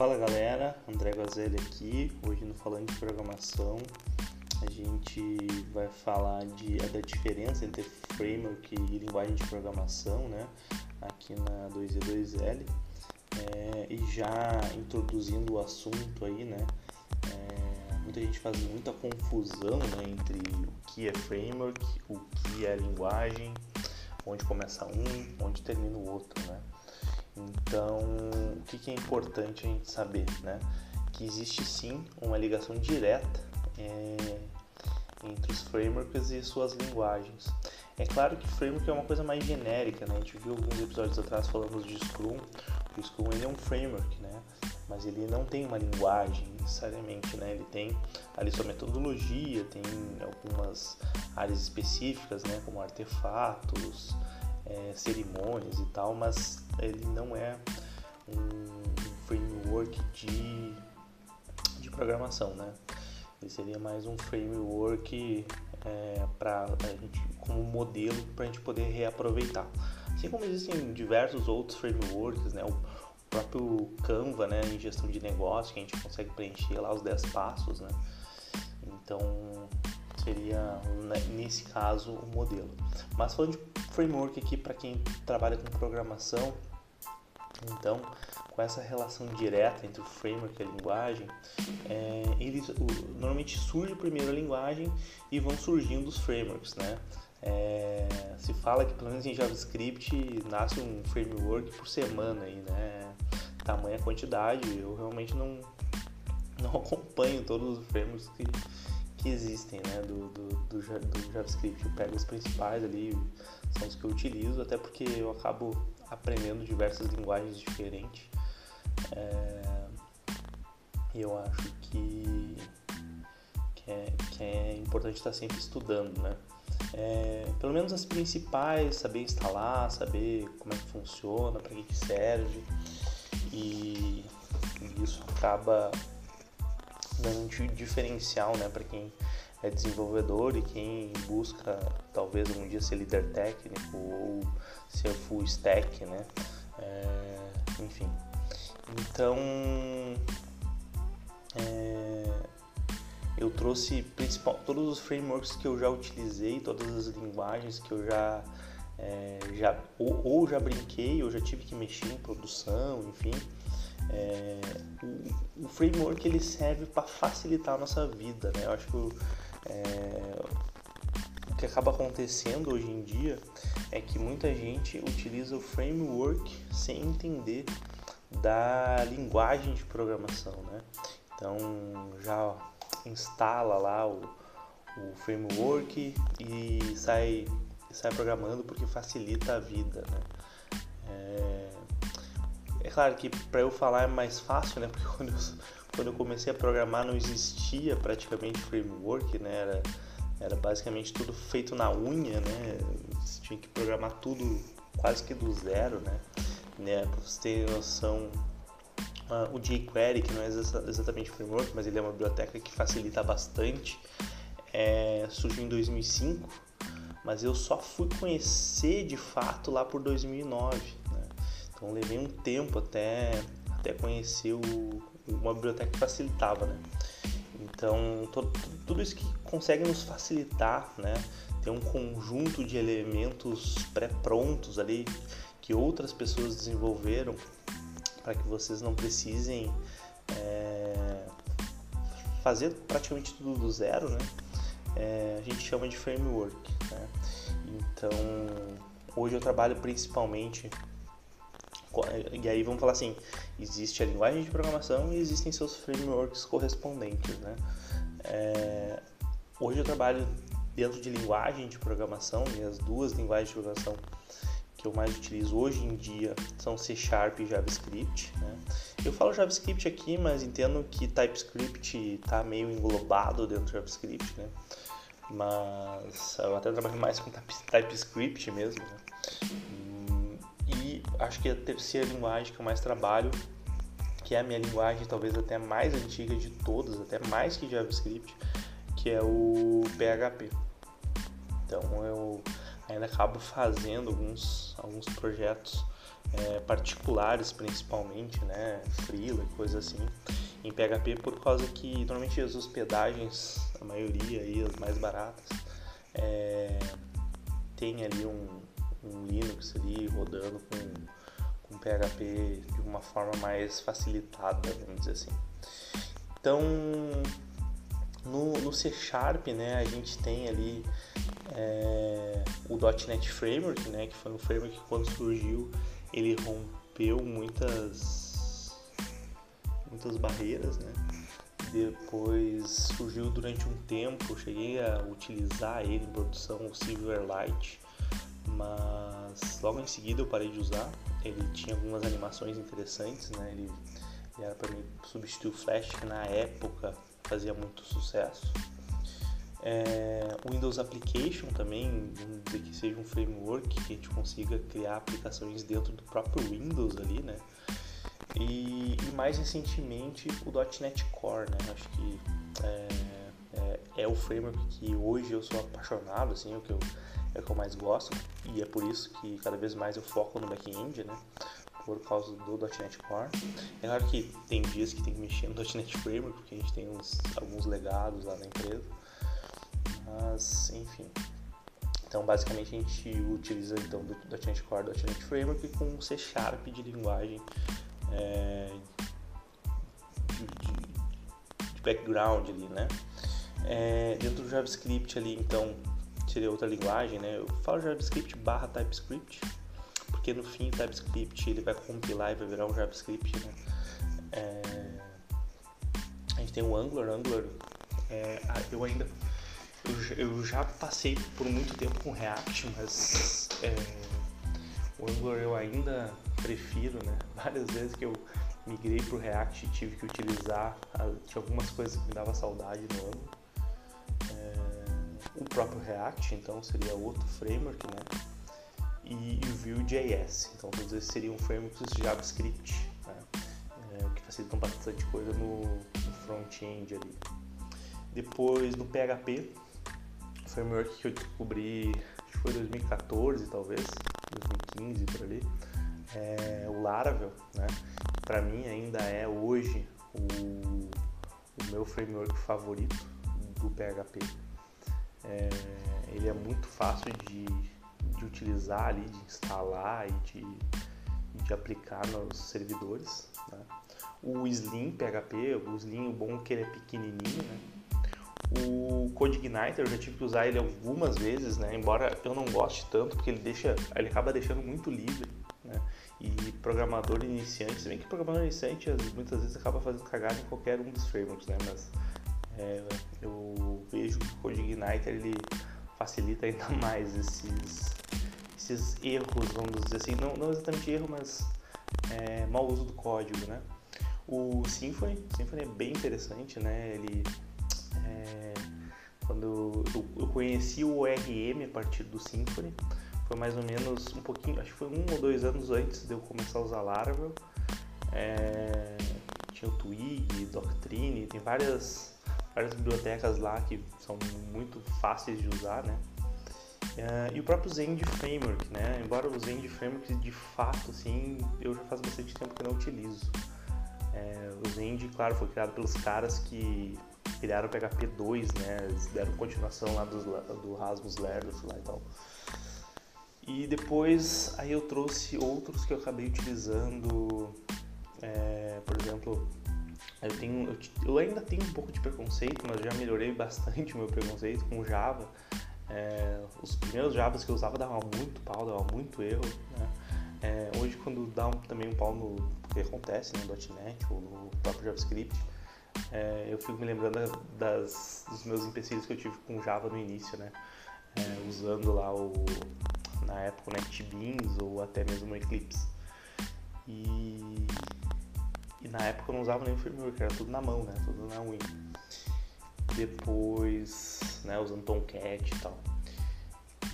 Fala galera, André Gazelli aqui. Hoje no Falando de Programação a gente vai falar de, da diferença entre framework e linguagem de programação, né? Aqui na 2E2L. É, e já introduzindo o assunto aí, né? É, muita gente faz muita confusão né, entre o que é framework, o que é linguagem, onde começa um, onde termina o outro, né? Então, o que, é importante a gente saber, né? Que existe sim uma ligação direta é, entre os frameworks e suas linguagens. É claro que framework é uma coisa mais genérica, né? A gente viu alguns episódios atrás falando de Scrum. O Scrum ele é um framework, né? Mas ele não tem uma linguagem necessariamente, né? Ele tem ali sua metodologia, tem algumas áreas específicas, né? Como artefatos, é, cerimônias e tal, mas ele não é um framework de, de programação, né? Ele seria mais um framework é, para a gente como modelo para a gente poder reaproveitar. Assim como existem diversos outros frameworks, né? O próprio Canva, né? Em gestão de negócio, que a gente consegue preencher lá os 10 passos, né? Então seria né, nesse caso o modelo. Mas falando de framework aqui para quem trabalha com programação. Então, com essa relação direta entre o framework e a linguagem, é, eles o, normalmente surge primeiro a linguagem e vão surgindo os frameworks, né? É, se fala que pelo menos em JavaScript nasce um framework por semana aí, né? Tamanha quantidade, eu realmente não não acompanho todos os frameworks que, que existem, né? Do, do, do, do JavaScript, eu pego os principais ali, são os que eu utilizo, até porque eu acabo aprendendo diversas linguagens diferentes. É, eu acho que, que, é, que é importante estar sempre estudando, né? É, pelo menos as principais, saber instalar, saber como é que funciona, para que, que serve. E, e isso acaba um diferencial né, para quem é desenvolvedor e quem busca talvez um dia ser líder técnico ou ser full stack, né? É, enfim. Então é, eu trouxe principal, todos os frameworks que eu já utilizei, todas as linguagens que eu já é, já ou, ou, já brinquei, ou já tive que mexer em produção, enfim. É, o, o, framework ele serve para facilitar a nossa vida, né? Eu acho que o, é, o que acaba acontecendo hoje em dia é que muita gente utiliza o framework sem entender da linguagem de programação, né? Então já instala lá o, o framework e sai, sai programando porque facilita a vida, né? É, claro que para eu falar é mais fácil, né? Porque quando eu, quando eu comecei a programar não existia praticamente framework, né? Era, era basicamente tudo feito na unha, né? Você tinha que programar tudo quase que do zero, né? né? Para você ter noção, uh, o jQuery, que não é exatamente framework, mas ele é uma biblioteca que facilita bastante, é, surgiu em 2005, mas eu só fui conhecer de fato lá por 2009 então levei um tempo até, até conhecer o, uma biblioteca que facilitava, né? Então tudo isso que consegue nos facilitar, né? Ter um conjunto de elementos pré-prontos ali que outras pessoas desenvolveram para que vocês não precisem é, fazer praticamente tudo do zero, né? É, a gente chama de framework. Né? Então, hoje eu trabalho principalmente e aí vamos falar assim, existe a linguagem de programação e existem seus frameworks correspondentes, né? É, hoje eu trabalho dentro de linguagem de programação e as duas linguagens de programação que eu mais utilizo hoje em dia são C Sharp e JavaScript. Né? Eu falo JavaScript aqui, mas entendo que TypeScript está meio englobado dentro do JavaScript, né? Mas eu até trabalho mais com TypeScript mesmo. Né? Acho que a terceira linguagem que eu mais trabalho, que é a minha linguagem talvez até mais antiga de todas, até mais que JavaScript, que é o PHP. Então eu, ainda acabo fazendo alguns, alguns projetos é, particulares principalmente, né, freela e coisa assim, em PHP por causa que normalmente as hospedagens, a maioria aí, as mais baratas, é, tem ali um, um Linux ali rodando com, com PHP de uma forma mais facilitada, vamos dizer assim. Então, no, no C Sharp, né, a gente tem ali é, o .NET Framework, né, que foi um framework que quando surgiu ele rompeu muitas muitas barreiras, né? Depois surgiu durante um tempo, cheguei a utilizar ele em produção, o Silverlight, mas logo em seguida eu parei de usar. Ele tinha algumas animações interessantes, né? Ele, ele era para mim substituir o Flash, que na época fazia muito sucesso. É, o Windows Application também, dizer que seja um framework que a gente consiga criar aplicações dentro do próprio Windows ali, né? E, e mais recentemente o .NET Core, né? Acho que é, é, é, o framework que hoje eu sou apaixonado, assim, é o que eu, é o que eu mais gosto e é por isso que cada vez mais eu foco no back-end, né? Por causa do .NET Core. É claro que tem dias que tem que mexer no .NET Framework, porque a gente tem uns, alguns legados lá na empresa mas, enfim. Então, basicamente, a gente utiliza então, do .NET Core, do .NET Framework com C Sharp de linguagem é, de, de, de, background ali, né? É, dentro do JavaScript ali, então, seria outra linguagem, né? Eu falo JavaScript barra TypeScript, porque no fim o TypeScript ele vai compilar e vai virar um JavaScript, né? É, a gente tem o Angular, Angular, é, eu ainda eu, eu já passei por muito tempo com React, mas é, o Angular eu ainda prefiro, né? Várias vezes que eu migrei para o React tive que utilizar, tinha algumas coisas que me dava saudade no Angular. O próprio React, então, seria outro framework, né? E, e o Vue.js, então todos esses seriam frameworks de JavaScript, né? é, que facilitam bastante coisa no, no front-end ali. Depois no PHP, framework que eu descobri, acho que foi 2014 talvez, 2015 por ali, é o Laravel, né? Para mim ainda é hoje o, o meu framework favorito do PHP. É, ele é muito fácil de, de utilizar ali, de instalar e de, de aplicar nos servidores. Né? O Slim PHP, o Slim, o bom é que ele é pequenininho, né? O CodeIgniter eu já tive que usar ele algumas vezes, né? Embora eu não goste tanto, porque ele deixa, ele acaba deixando muito livre, né? E programador iniciante, se bem que programador iniciante muitas vezes acaba fazendo cagada em qualquer um dos frameworks, né? Mas é, eu vejo que o CodeIgniter ele facilita ainda mais esses, esses erros, vamos dizer assim, não, não exatamente erro, mas é, mau uso do código, né? O Symfony, Symfony é bem interessante, né? Ele é, quando eu, eu, conheci o ORM a partir do Symfony, foi mais ou menos um pouquinho, acho que foi um ou dois anos antes de eu começar a usar Laravel. É, tinha o Twig, Doctrine, tem várias, várias bibliotecas lá que são muito fáceis de usar, né? É, e o próprio Zend Framework, né? Embora o Zend Framework de fato, assim, eu já faz bastante tempo que não utilizo. É, o Zend, claro, foi criado pelos caras que criaram o PHP 2, né? Eles deram continuação lá do, do Rasmus Lerdos lá e tal. E depois aí eu trouxe outros que eu acabei utilizando, é, por exemplo, eu, tenho, eu, eu, ainda tenho um pouco de preconceito, mas já melhorei bastante o meu preconceito com Java. É, os primeiros Javas que eu usava davam muito pau, davam muito erro. Né? É, hoje quando dá um, também um pau no que acontece no .NET ou no próprio JavaScript, é, eu fico me lembrando das, dos meus empecilhos que eu tive com Java no início, né? É, usando lá o, na época o NetBeans ou até mesmo o Eclipse. E, e na época eu não usava nenhum framework, era tudo na mão, né? Tudo na Win. Depois, né, usando Tomcat e tal.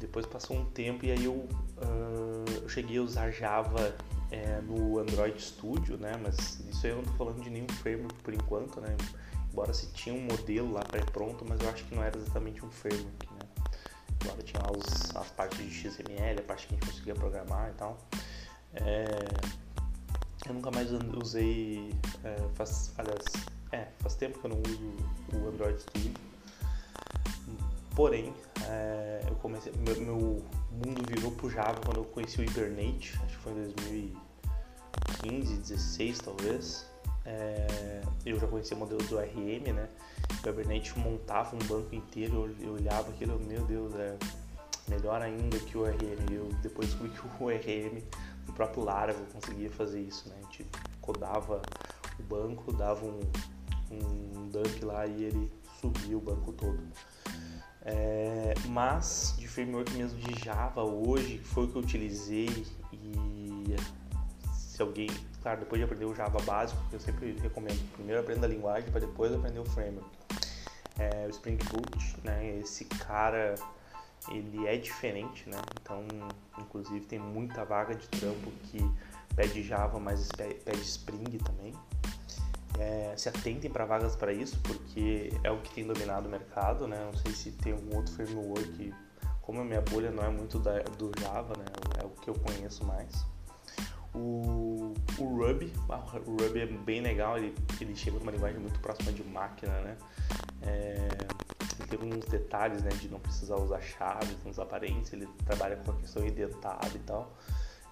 Depois passou um tempo e aí eu, uh, eu cheguei a usar Java é, no Android Studio, né? Mas isso aí eu não estou falando de nenhum framework por enquanto, né? Embora se tinha um modelo lá pré-pronto, mas eu acho que não era exatamente um framework, né? Agora tinha lá os, as partes de XML, a parte que a gente conseguia programar e tal. É, eu nunca mais usei, é, faz, aliás, é, faz tempo que eu não uso o Android Studio. Porém, é, eu comecei, meu, meu, mundo virou pro Java quando eu conheci o Hibernate, acho que foi em 2015, 16 talvez. É, eu já conhecia o modelo do RM, né? O Hibernate montava um banco inteiro, eu, eu olhava aquilo, meu Deus, é melhor ainda que o RM. Eu depois descobri que o RM do próprio Laravel conseguia fazer isso, né? A gente codava o banco, dava um, um dump lá e ele subia o banco todo. É, mas de framework mesmo de Java hoje, que foi o que eu utilizei e se alguém, claro, depois de aprender o Java básico, eu sempre recomendo, primeiro aprenda a linguagem para depois aprender o framework. É, o Spring Boot, né, esse cara, ele é diferente, né, então, inclusive tem muita vaga de trampo que pede Java, mas pede Spring também. É, se atentem para vagas para isso, porque é o que tem dominado o mercado, né? Não sei se tem algum outro framework, como a minha bolha não é muito da, do Java, né? É o que eu conheço mais. O, o Ruby, ah, o Ruby é bem legal, ele, ele chega numa linguagem muito próxima de máquina, né? É, tem alguns detalhes, né, de não precisar usar chaves, não usar parentes, ele trabalha com a questão indentada e tal.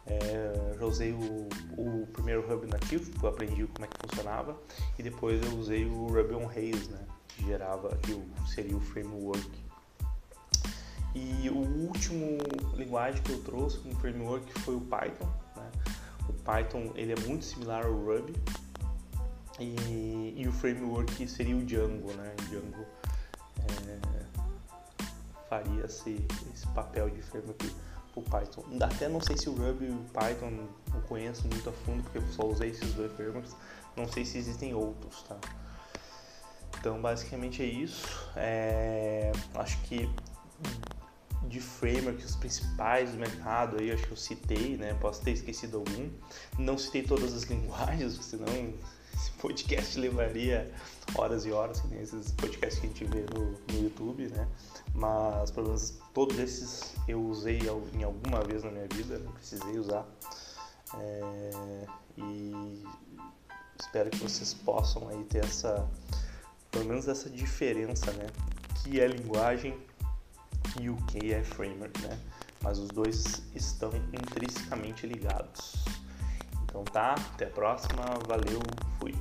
É, já usei o, o, primeiro Hub nativo, eu aprendi como é que funcionava, e depois eu usei o Ruby on Rails, né, que gerava, que seria o framework. E o último linguagem que eu trouxe como framework foi o Python. Né? O Python ele é muito similar ao Ruby e, e o framework seria o Django, né? Django faria esse, esse papel de framework o Python. Até não sei se o Ruby e o Python eu conheço muito a fundo, porque eu só usei esses dois frameworks. Não sei se existem outros, tá? Então, basicamente é isso. É... Acho que de frameworks os principais do mercado aí, acho que eu citei, né? Posso ter esquecido algum. Não citei todas as linguagens, senão esse podcast levaria horas e horas, que nem esses podcasts que a gente vê no, no YouTube, né? Mas pelo menos todos esses eu usei em alguma vez na minha vida, não precisei usar. É, e espero que vocês possam aí ter essa, pelo menos essa diferença, né? Que é linguagem e o que é framework, né? Mas os dois estão intrinsecamente ligados. Então tá, até a próxima, valeu, fui.